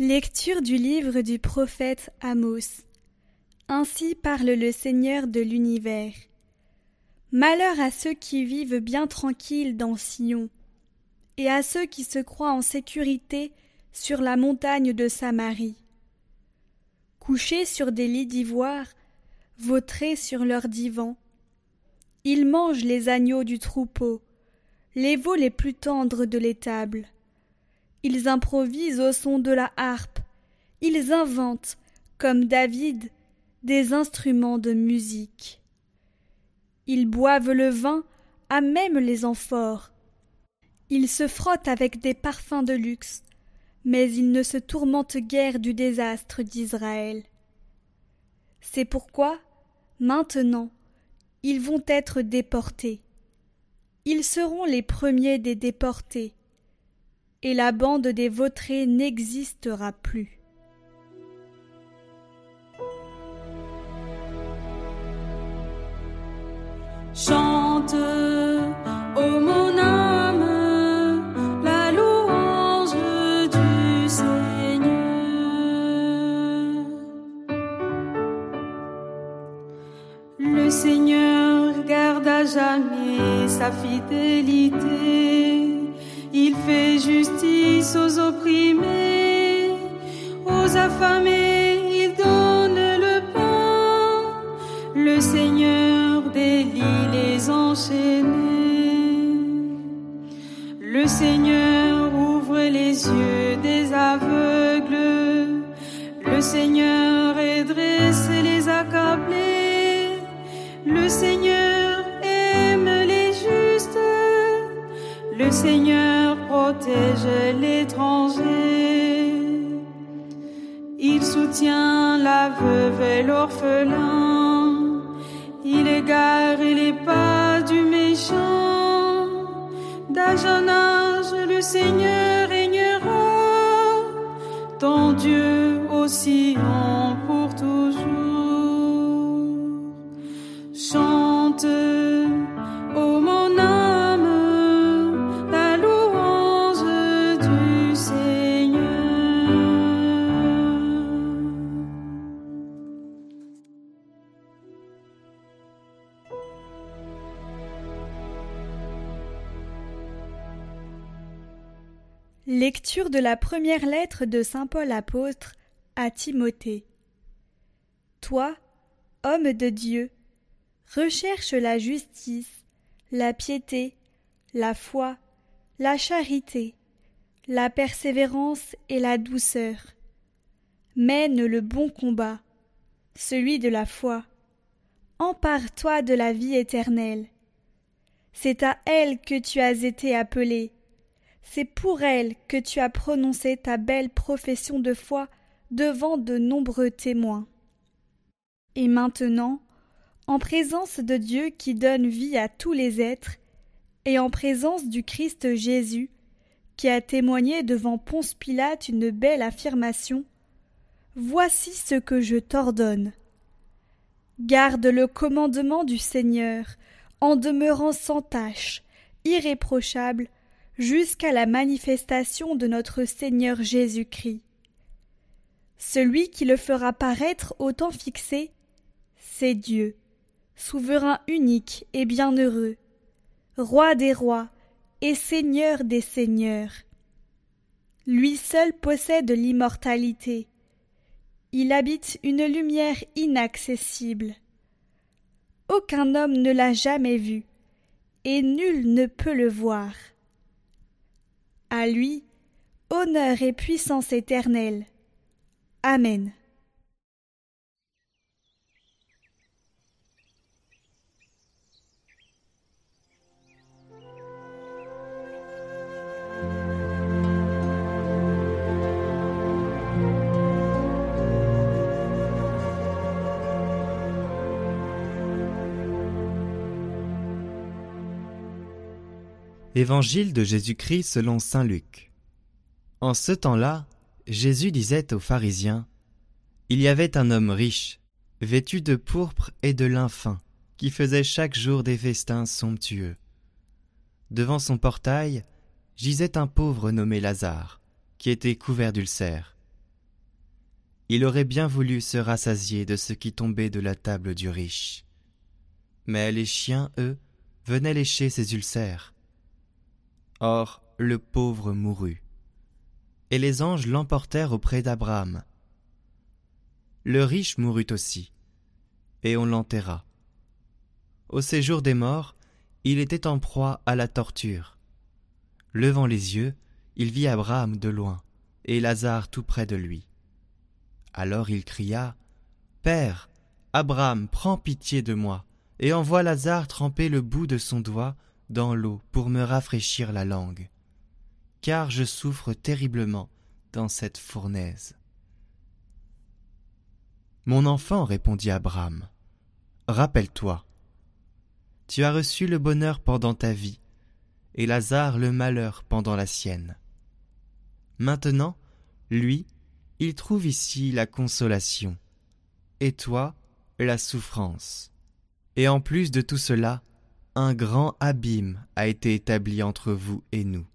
Lecture du livre du prophète Amos. Ainsi parle le Seigneur de l'univers. Malheur à ceux qui vivent bien tranquilles dans Sion, et à ceux qui se croient en sécurité sur la montagne de Samarie. Couchés sur des lits d'ivoire, vautrés sur leurs divans, ils mangent les agneaux du troupeau, les veaux les plus tendres de l'étable. Ils improvisent au son de la harpe, ils inventent, comme David, des instruments de musique. Ils boivent le vin à même les amphores. Ils se frottent avec des parfums de luxe, mais ils ne se tourmentent guère du désastre d'Israël. C'est pourquoi, maintenant, ils vont être déportés. Ils seront les premiers des déportés, et la bande des vautrés n'existera plus. Chante, ô mon âme, la louange du Seigneur. Le Seigneur garde à jamais sa fidélité. Il fait justice aux opprimés, aux affamés, il donne le pain. Le Seigneur délie les enchaînés. Le Seigneur ouvre les yeux l'étranger. Il soutient la veuve et l'orphelin. Il égare les pas du méchant. D'âge en âge, le Seigneur régnera. Ton Dieu aussi en Lecture de la première lettre de Saint Paul apôtre à Timothée. Toi, homme de Dieu, recherche la justice, la piété, la foi, la charité, la persévérance et la douceur. Mène le bon combat, celui de la foi. Empare-toi de la vie éternelle. C'est à elle que tu as été appelé. C'est pour elle que tu as prononcé ta belle profession de foi devant de nombreux témoins. Et maintenant, en présence de Dieu qui donne vie à tous les êtres, et en présence du Christ Jésus, qui a témoigné devant Ponce Pilate une belle affirmation, Voici ce que je t'ordonne. Garde le commandement du Seigneur, en demeurant sans tache, irréprochable, jusqu'à la manifestation de notre Seigneur Jésus-Christ. Celui qui le fera paraître au temps fixé, c'est Dieu, souverain unique et bienheureux, roi des rois et seigneur des seigneurs. Lui seul possède l'immortalité. Il habite une lumière inaccessible. Aucun homme ne l'a jamais vu, et nul ne peut le voir. À lui, honneur et puissance éternelle. Amen. Évangile de Jésus-Christ selon Saint Luc. En ce temps-là, Jésus disait aux pharisiens Il y avait un homme riche, vêtu de pourpre et de lin fin, qui faisait chaque jour des festins somptueux. Devant son portail gisait un pauvre nommé Lazare, qui était couvert d'ulcères. il aurait bien voulu se rassasier de ce qui tombait de la table du riche. Mais les chiens, eux, venaient lécher ses ulcères. Or, le pauvre mourut. Et les anges l'emportèrent auprès d'Abraham. Le riche mourut aussi, et on l'enterra. Au séjour des morts, il était en proie à la torture. Levant les yeux, il vit Abraham de loin, et Lazare tout près de lui. Alors il cria Père, Abraham, prends pitié de moi, et envoie Lazare tremper le bout de son doigt dans l'eau pour me rafraîchir la langue, car je souffre terriblement dans cette fournaise. Mon enfant, répondit Abraham, rappelle-toi, tu as reçu le bonheur pendant ta vie, et Lazare le malheur pendant la sienne. Maintenant, lui, il trouve ici la consolation, et toi la souffrance. Et en plus de tout cela, un grand abîme a été établi entre vous et nous,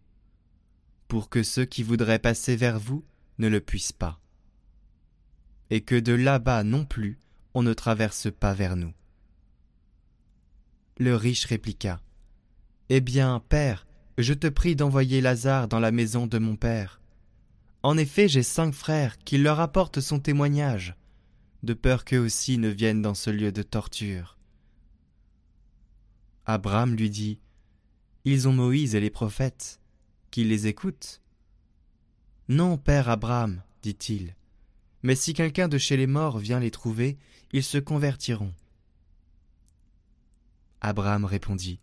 pour que ceux qui voudraient passer vers vous ne le puissent pas, et que de là-bas non plus on ne traverse pas vers nous. Le riche répliqua. Eh bien, père, je te prie d'envoyer Lazare dans la maison de mon père, en effet, j'ai cinq frères, qu'il leur apporte son témoignage, de peur qu'eux aussi ne viennent dans ce lieu de torture. Abraham lui dit Ils ont Moïse et les prophètes, qu'ils les écoutent. Non, père Abraham, dit-il, mais si quelqu'un de chez les morts vient les trouver, ils se convertiront. Abraham répondit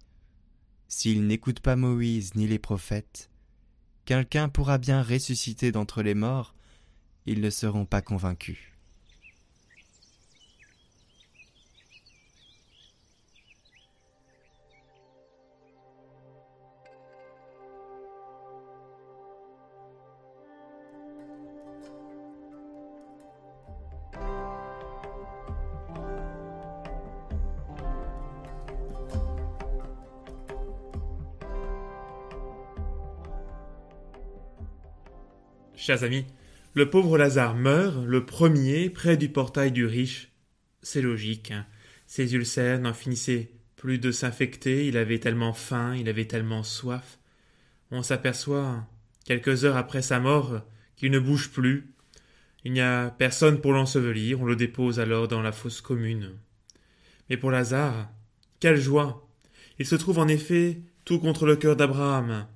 S'ils n'écoutent pas Moïse ni les prophètes, quelqu'un pourra bien ressusciter d'entre les morts, ils ne seront pas convaincus. Chers amis, le pauvre Lazare meurt, le premier, près du portail du riche. C'est logique, hein. ses ulcères n'en finissaient plus de s'infecter, il avait tellement faim, il avait tellement soif. On s'aperçoit, quelques heures après sa mort, qu'il ne bouge plus. Il n'y a personne pour l'ensevelir, on le dépose alors dans la fosse commune. Mais pour Lazare, quelle joie Il se trouve en effet tout contre le cœur d'Abraham,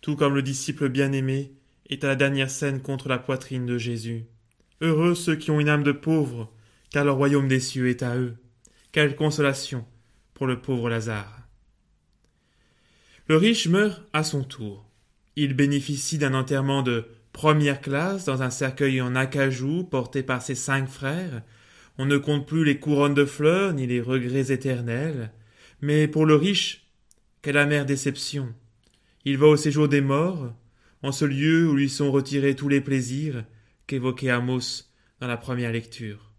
tout comme le disciple bien-aimé est à la dernière scène contre la poitrine de Jésus. Heureux ceux qui ont une âme de pauvre, car le royaume des cieux est à eux. Quelle consolation pour le pauvre Lazare. Le riche meurt à son tour. Il bénéficie d'un enterrement de première classe dans un cercueil en acajou porté par ses cinq frères. On ne compte plus les couronnes de fleurs ni les regrets éternels. Mais pour le riche, quelle amère déception. Il va au séjour des morts, en ce lieu où lui sont retirés tous les plaisirs qu'évoquait Amos dans la première lecture.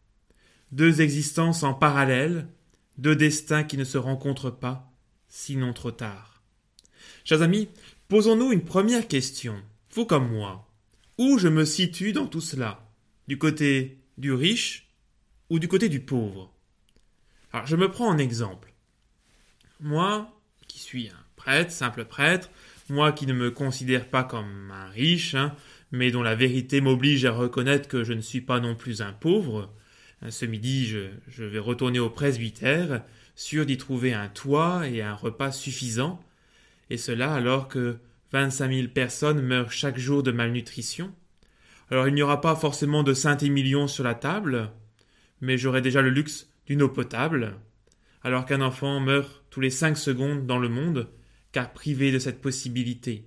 Deux existences en parallèle, deux destins qui ne se rencontrent pas, sinon trop tard. Chers amis, posons-nous une première question, vous comme moi. Où je me situe dans tout cela? Du côté du riche ou du côté du pauvre? Alors, je me prends en exemple. Moi, qui suis un prêtre, simple prêtre, moi qui ne me considère pas comme un riche, hein, mais dont la vérité m'oblige à reconnaître que je ne suis pas non plus un pauvre, hein, ce midi je, je vais retourner au presbytère, sûr d'y trouver un toit et un repas suffisant, et cela alors que vingt-cinq mille personnes meurent chaque jour de malnutrition. Alors il n'y aura pas forcément de Saint-Émilion sur la table, mais j'aurai déjà le luxe d'une eau potable, alors qu'un enfant meurt tous les cinq secondes dans le monde, car privé de cette possibilité.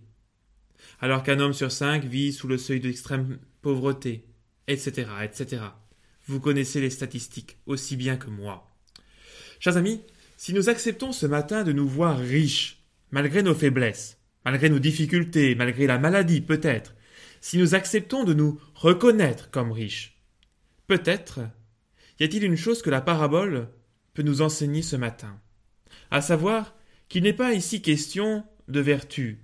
Alors qu'un homme sur cinq vit sous le seuil d'extrême pauvreté, etc., etc. Vous connaissez les statistiques aussi bien que moi. Chers amis, si nous acceptons ce matin de nous voir riches, malgré nos faiblesses, malgré nos difficultés, malgré la maladie peut-être, si nous acceptons de nous reconnaître comme riches, peut-être y a-t-il une chose que la parabole peut nous enseigner ce matin, à savoir qu'il n'est pas ici question de vertu.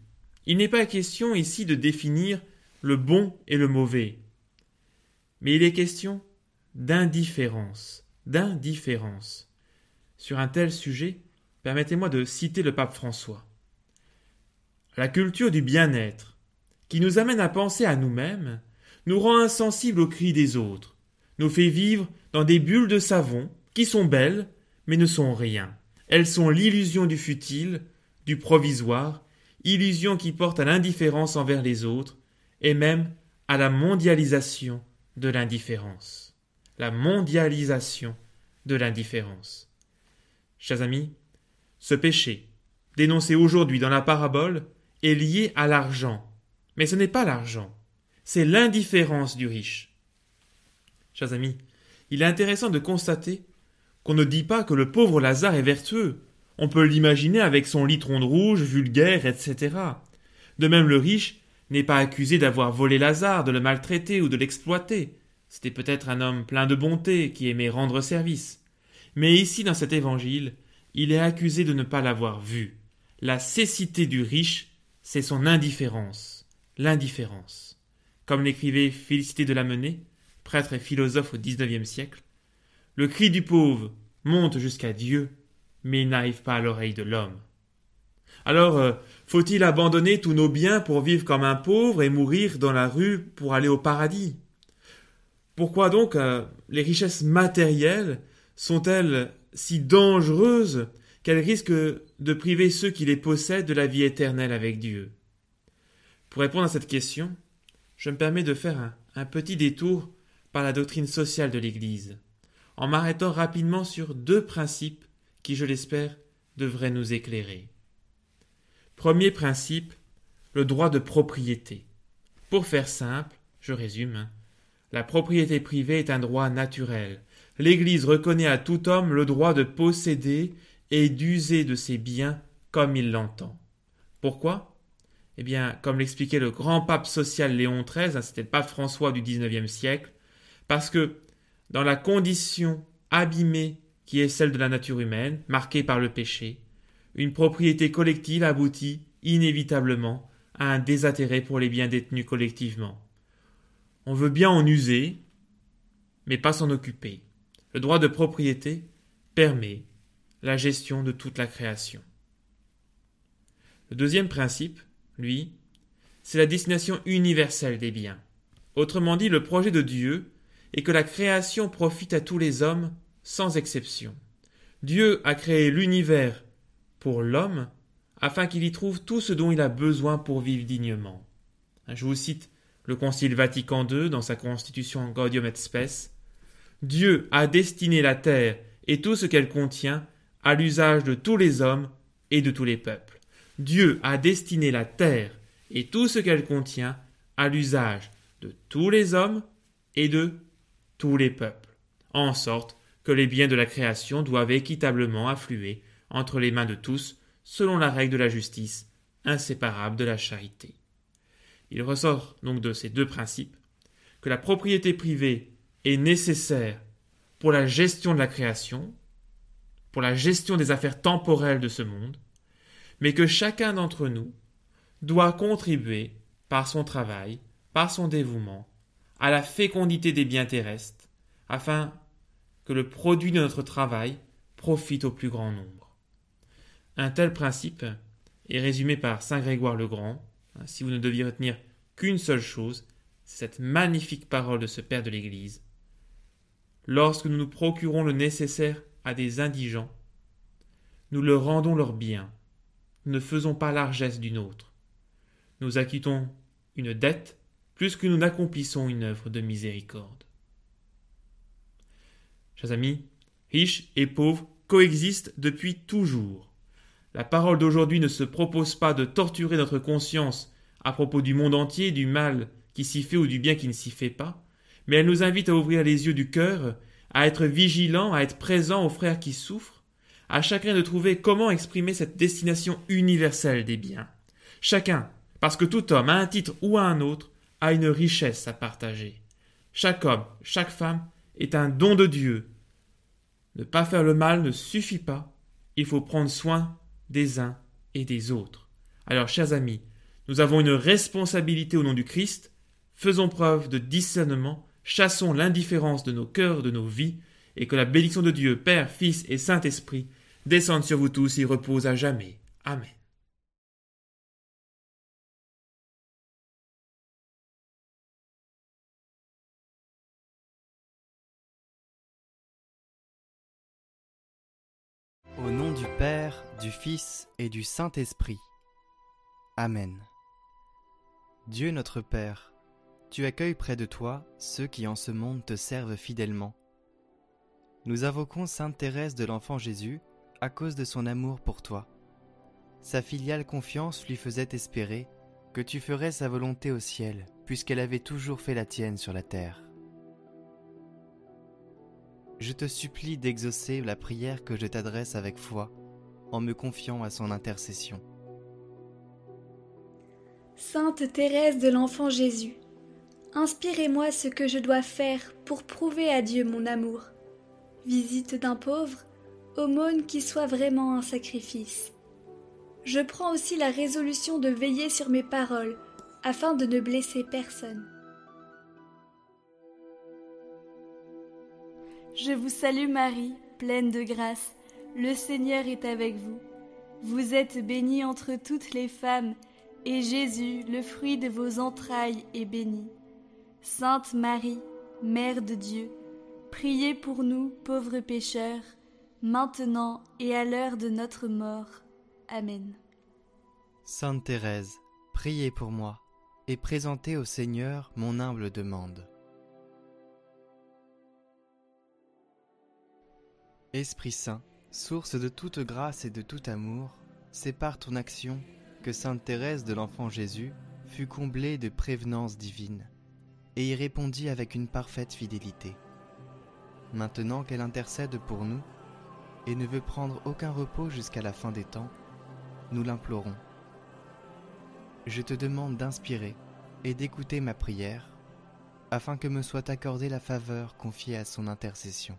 Il n'est pas question ici de définir le bon et le mauvais. mais il est question d'indifférence, d'indifférence. Sur un tel sujet, permettez-moi de citer le pape François. La culture du bien-être, qui nous amène à penser à nous-mêmes, nous rend insensibles aux cris des autres, nous fait vivre dans des bulles de savon qui sont belles, mais ne sont rien. Elles sont l'illusion du futile, du provisoire, illusion qui porte à l'indifférence envers les autres, et même à la mondialisation de l'indifférence. La mondialisation de l'indifférence. Chers amis, ce péché, dénoncé aujourd'hui dans la parabole, est lié à l'argent. Mais ce n'est pas l'argent, c'est l'indifférence du riche. Chers amis, il est intéressant de constater qu'on ne dit pas que le pauvre Lazare est vertueux. On peut l'imaginer avec son litron de rouge, vulgaire, etc. De même, le riche n'est pas accusé d'avoir volé Lazare, de le maltraiter ou de l'exploiter. C'était peut-être un homme plein de bonté qui aimait rendre service. Mais ici, dans cet évangile, il est accusé de ne pas l'avoir vu. La cécité du riche, c'est son indifférence. L'indifférence. Comme l'écrivait Félicité de la Menée, prêtre et philosophe au XIXe siècle, le cri du pauvre monte jusqu'à Dieu, mais n'arrive pas à l'oreille de l'homme. Alors, euh, faut-il abandonner tous nos biens pour vivre comme un pauvre et mourir dans la rue pour aller au paradis? Pourquoi donc euh, les richesses matérielles sont-elles si dangereuses qu'elles risquent de priver ceux qui les possèdent de la vie éternelle avec Dieu? Pour répondre à cette question, je me permets de faire un petit détour par la doctrine sociale de l'Église, en m'arrêtant rapidement sur deux principes qui, je l'espère, devraient nous éclairer. Premier principe, le droit de propriété. Pour faire simple, je résume, hein, la propriété privée est un droit naturel. L'Église reconnaît à tout homme le droit de posséder et d'user de ses biens comme il l'entend. Pourquoi? Eh bien, comme l'expliquait le grand pape social Léon XIII, hein, c'était le pape François du XIXe siècle, parce que dans la condition abîmée qui est celle de la nature humaine, marquée par le péché, une propriété collective aboutit inévitablement à un désintérêt pour les biens détenus collectivement. On veut bien en user, mais pas s'en occuper. Le droit de propriété permet la gestion de toute la création. Le deuxième principe, lui, c'est la destination universelle des biens. Autrement dit, le projet de Dieu est que la création profite à tous les hommes sans exception. Dieu a créé l'univers pour l'homme afin qu'il y trouve tout ce dont il a besoin pour vivre dignement. Je vous cite le Concile Vatican II dans sa constitution Gaudium et Spes. Dieu a destiné la terre et tout ce qu'elle contient à l'usage de tous les hommes et de tous les peuples. Dieu a destiné la terre et tout ce qu'elle contient à l'usage de tous les hommes et de tous les peuples, en sorte que les biens de la création doivent équitablement affluer entre les mains de tous, selon la règle de la justice, inséparable de la charité. Il ressort donc de ces deux principes que la propriété privée est nécessaire pour la gestion de la création, pour la gestion des affaires temporelles de ce monde, mais que chacun d'entre nous doit contribuer par son travail, par son dévouement, à la fécondité des biens terrestres, afin que le produit de notre travail profite au plus grand nombre. Un tel principe est résumé par Saint Grégoire le Grand. Si vous ne deviez retenir qu'une seule chose, c'est cette magnifique parole de ce Père de l'Église. Lorsque nous nous procurons le nécessaire à des indigents, nous leur rendons leur bien, nous ne faisons pas largesse d'une autre. Nous acquittons une dette plus que nous n'accomplissons une œuvre de miséricorde. Chers amis, riches et pauvres coexistent depuis toujours. La parole d'aujourd'hui ne se propose pas de torturer notre conscience à propos du monde entier, du mal qui s'y fait ou du bien qui ne s'y fait pas, mais elle nous invite à ouvrir les yeux du cœur, à être vigilants, à être présents aux frères qui souffrent, à chacun de trouver comment exprimer cette destination universelle des biens. Chacun, parce que tout homme, à un titre ou à un autre, a une richesse à partager. Chaque homme, chaque femme est un don de Dieu. Ne pas faire le mal ne suffit pas, il faut prendre soin des uns et des autres. Alors, chers amis, nous avons une responsabilité au nom du Christ, faisons preuve de discernement, chassons l'indifférence de nos cœurs, de nos vies, et que la bénédiction de Dieu, Père, Fils et Saint-Esprit, descende sur vous tous et repose à jamais. Amen. Au nom du Père, du Fils et du Saint-Esprit. Amen. Dieu notre Père, tu accueilles près de toi ceux qui en ce monde te servent fidèlement. Nous invoquons Sainte Thérèse de l'Enfant Jésus à cause de son amour pour toi. Sa filiale confiance lui faisait espérer que tu ferais sa volonté au ciel, puisqu'elle avait toujours fait la tienne sur la terre. Je te supplie d'exaucer la prière que je t'adresse avec foi, en me confiant à son intercession. Sainte Thérèse de l'Enfant Jésus, inspirez-moi ce que je dois faire pour prouver à Dieu mon amour. Visite d'un pauvre, aumône qui soit vraiment un sacrifice. Je prends aussi la résolution de veiller sur mes paroles, afin de ne blesser personne. Je vous salue Marie, pleine de grâce, le Seigneur est avec vous. Vous êtes bénie entre toutes les femmes, et Jésus, le fruit de vos entrailles, est béni. Sainte Marie, Mère de Dieu, priez pour nous pauvres pécheurs, maintenant et à l'heure de notre mort. Amen. Sainte Thérèse, priez pour moi, et présentez au Seigneur mon humble demande. Esprit Saint, source de toute grâce et de tout amour, c'est par ton action que Sainte Thérèse de l'Enfant Jésus fut comblée de prévenance divine et y répondit avec une parfaite fidélité. Maintenant qu'elle intercède pour nous et ne veut prendre aucun repos jusqu'à la fin des temps, nous l'implorons. Je te demande d'inspirer et d'écouter ma prière, afin que me soit accordée la faveur confiée à son intercession.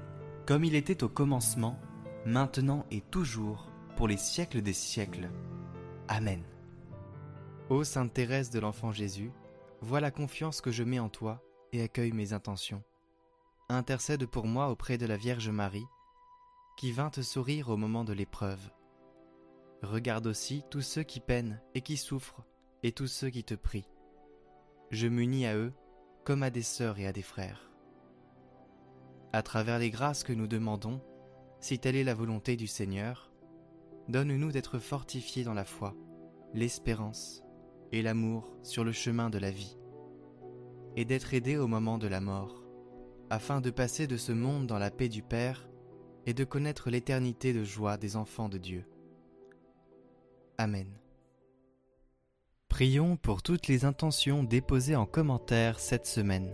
comme il était au commencement, maintenant et toujours, pour les siècles des siècles. Amen. Ô Sainte Thérèse de l'Enfant Jésus, vois la confiance que je mets en toi et accueille mes intentions. Intercède pour moi auprès de la Vierge Marie, qui vint te sourire au moment de l'épreuve. Regarde aussi tous ceux qui peinent et qui souffrent, et tous ceux qui te prient. Je m'unis à eux comme à des sœurs et à des frères à travers les grâces que nous demandons, si telle est la volonté du Seigneur, donne-nous d'être fortifiés dans la foi, l'espérance et l'amour sur le chemin de la vie, et d'être aidés au moment de la mort, afin de passer de ce monde dans la paix du Père et de connaître l'éternité de joie des enfants de Dieu. Amen. Prions pour toutes les intentions déposées en commentaire cette semaine.